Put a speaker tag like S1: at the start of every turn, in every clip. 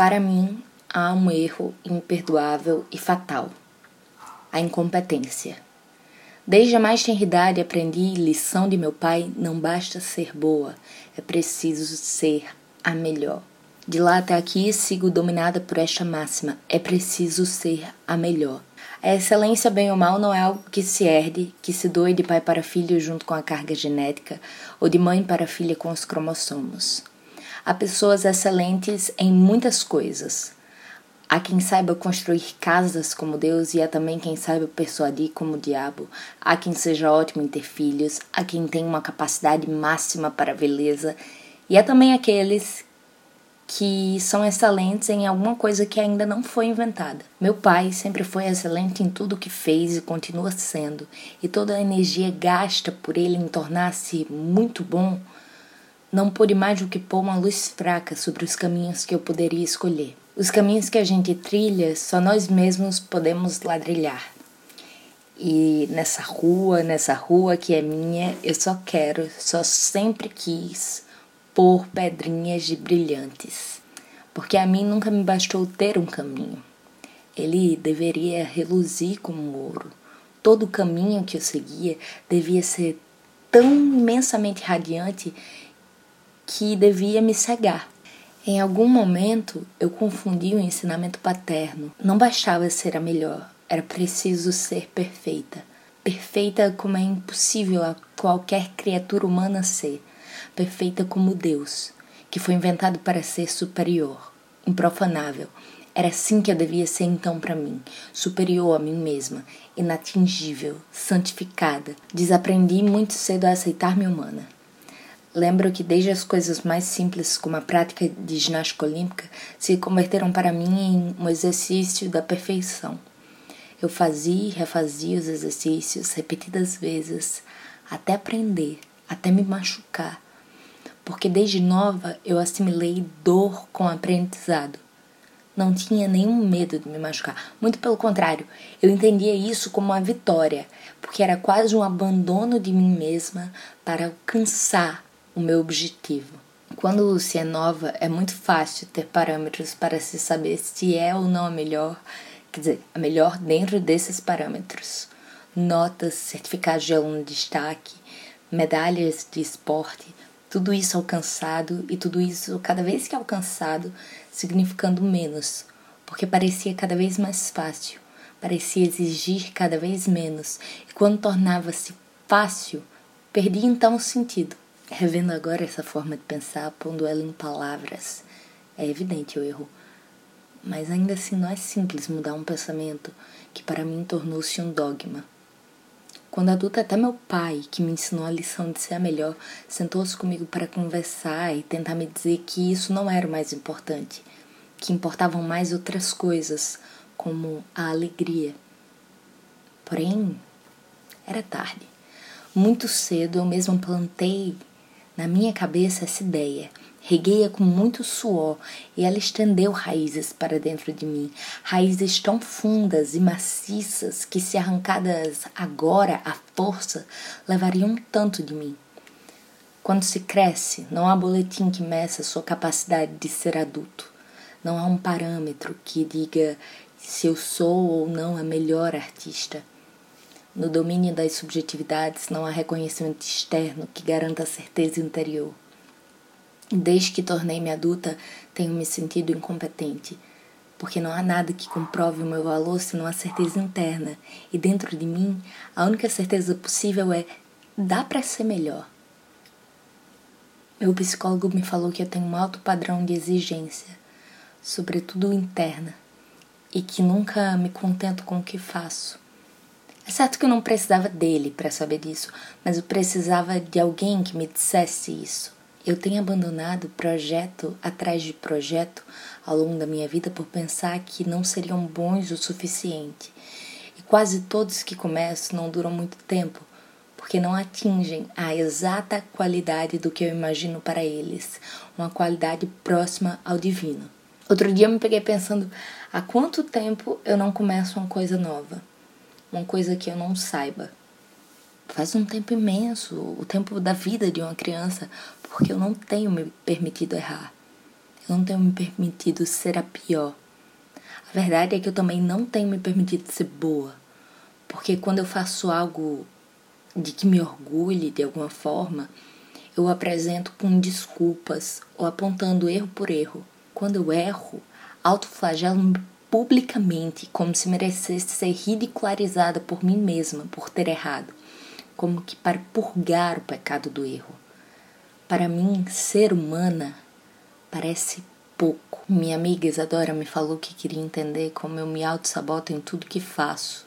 S1: Para mim, há um erro imperdoável e fatal: a incompetência. Desde a mais tenra idade aprendi lição de meu pai: não basta ser boa, é preciso ser a melhor. De lá até aqui sigo dominada por esta máxima: é preciso ser a melhor. A excelência, bem ou mal, não é algo que se herde, que se doe de pai para filho junto com a carga genética, ou de mãe para filha com os cromossomos. Há pessoas excelentes em muitas coisas. Há quem saiba construir casas como Deus e há também quem saiba persuadir como o diabo. Há quem seja ótimo em ter filhos, há quem tenha uma capacidade máxima para a beleza e há também aqueles que são excelentes em alguma coisa que ainda não foi inventada. Meu pai sempre foi excelente em tudo que fez e continua sendo, e toda a energia gasta por ele em tornar-se muito bom não pôde mais do que pôr uma luz fraca sobre os caminhos que eu poderia escolher. Os caminhos que a gente trilha, só nós mesmos podemos ladrilhar. E nessa rua, nessa rua que é minha, eu só quero, só sempre quis pôr pedrinhas de brilhantes. Porque a mim nunca me bastou ter um caminho. Ele deveria reluzir como ouro. Todo o caminho que eu seguia devia ser tão imensamente radiante que devia me cegar. Em algum momento eu confundi o ensinamento paterno. Não bastava ser a melhor, era preciso ser perfeita. Perfeita como é impossível a qualquer criatura humana ser. Perfeita como Deus, que foi inventado para ser superior, improfanável. Era assim que eu devia ser então para mim, superior a mim mesma, inatingível, santificada. Desaprendi muito cedo a aceitar-me humana. Lembro que desde as coisas mais simples, como a prática de ginástica olímpica, se converteram para mim em um exercício da perfeição. Eu fazia e refazia os exercícios repetidas vezes, até aprender, até me machucar, porque desde nova eu assimilei dor com aprendizado. Não tinha nenhum medo de me machucar, muito pelo contrário, eu entendia isso como uma vitória, porque era quase um abandono de mim mesma para alcançar o meu objetivo. Quando se é nova, é muito fácil ter parâmetros para se saber se é ou não a melhor, quer dizer, a melhor dentro desses parâmetros. Notas, certificados de aluno de destaque, medalhas de esporte, tudo isso alcançado e tudo isso, cada vez que alcançado, significando menos, porque parecia cada vez mais fácil, parecia exigir cada vez menos, e quando tornava-se fácil, perdia então o sentido. Revendo agora essa forma de pensar, pondo ela em palavras, é evidente o erro. Mas ainda assim não é simples mudar um pensamento que para mim tornou-se um dogma. Quando adulta, até meu pai, que me ensinou a lição de ser a melhor, sentou-se comigo para conversar e tentar me dizer que isso não era o mais importante, que importavam mais outras coisas, como a alegria. Porém, era tarde. Muito cedo eu mesmo plantei na minha cabeça essa ideia. Reguei-a com muito suor e ela estendeu raízes para dentro de mim, raízes tão fundas e maciças que, se arrancadas agora à força, levariam tanto de mim. Quando se cresce, não há boletim que meça sua capacidade de ser adulto. Não há um parâmetro que diga se eu sou ou não a melhor artista. No domínio das subjetividades não há reconhecimento externo que garanta a certeza interior. Desde que tornei-me adulta, tenho me sentido incompetente, porque não há nada que comprove o meu valor senão a certeza interna, e dentro de mim, a única certeza possível é: dá para ser melhor. Meu psicólogo me falou que eu tenho um alto padrão de exigência, sobretudo interna, e que nunca me contento com o que faço. É certo que eu não precisava dele para saber disso, mas eu precisava de alguém que me dissesse isso. Eu tenho abandonado projeto atrás de projeto ao longo da minha vida por pensar que não seriam bons o suficiente. E quase todos que começo não duram muito tempo, porque não atingem a exata qualidade do que eu imagino para eles, uma qualidade próxima ao divino. Outro dia eu me peguei pensando: há quanto tempo eu não começo uma coisa nova? Uma coisa que eu não saiba. Faz um tempo imenso, o tempo da vida de uma criança, porque eu não tenho me permitido errar. não tenho me permitido ser a pior. A verdade é que eu também não tenho me permitido ser boa. Porque quando eu faço algo de que me orgulhe de alguma forma, eu apresento com desculpas ou apontando erro por erro. Quando eu erro, autoflagelo-me publicamente, como se merecesse ser ridicularizada por mim mesma por ter errado, como que para purgar o pecado do erro. Para mim, ser humana parece pouco. Minha amiga Isadora me falou que queria entender como eu me auto-saboto em tudo que faço,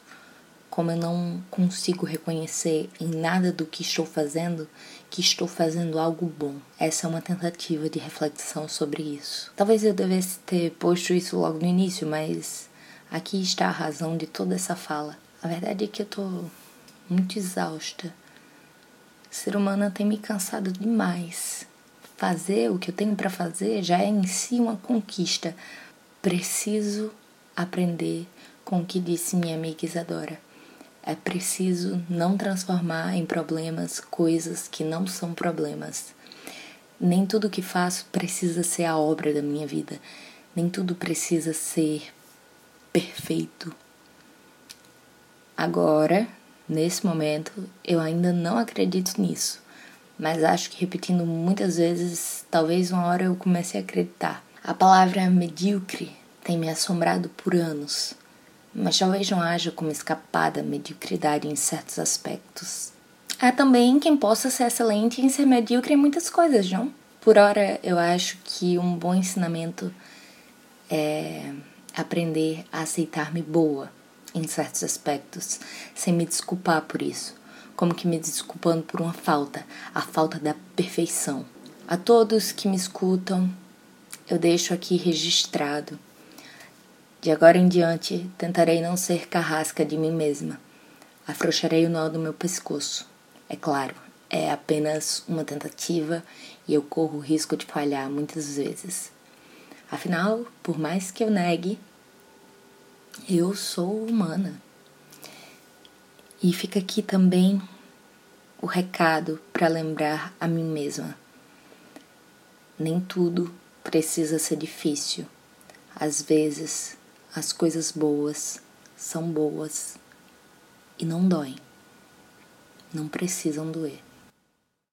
S1: como eu não consigo reconhecer em nada do que estou fazendo que estou fazendo algo bom. Essa é uma tentativa de reflexão sobre isso. Talvez eu devesse ter posto isso logo no início, mas aqui está a razão de toda essa fala. A verdade é que eu tô muito exausta. ser humano tem me cansado demais. Fazer o que eu tenho para fazer já é em si uma conquista. Preciso aprender com o que disse minha amiga Isadora. É preciso não transformar em problemas coisas que não são problemas. Nem tudo que faço precisa ser a obra da minha vida. Nem tudo precisa ser perfeito. Agora, nesse momento, eu ainda não acredito nisso. Mas acho que repetindo muitas vezes, talvez uma hora eu comece a acreditar. A palavra medíocre tem me assombrado por anos mas talvez não haja como escapar da mediocridade em certos aspectos. Há também quem possa ser excelente em ser medíocre em muitas coisas, não? Por ora, eu acho que um bom ensinamento é aprender a aceitar-me boa em certos aspectos, sem me desculpar por isso, como que me desculpando por uma falta, a falta da perfeição. A todos que me escutam, eu deixo aqui registrado de agora em diante, tentarei não ser carrasca de mim mesma. Afrouxarei o nó do meu pescoço. É claro, é apenas uma tentativa e eu corro o risco de falhar muitas vezes. Afinal, por mais que eu negue, eu sou humana. E fica aqui também o recado para lembrar a mim mesma. Nem tudo precisa ser difícil. Às vezes, as coisas boas são boas e não doem, não precisam doer.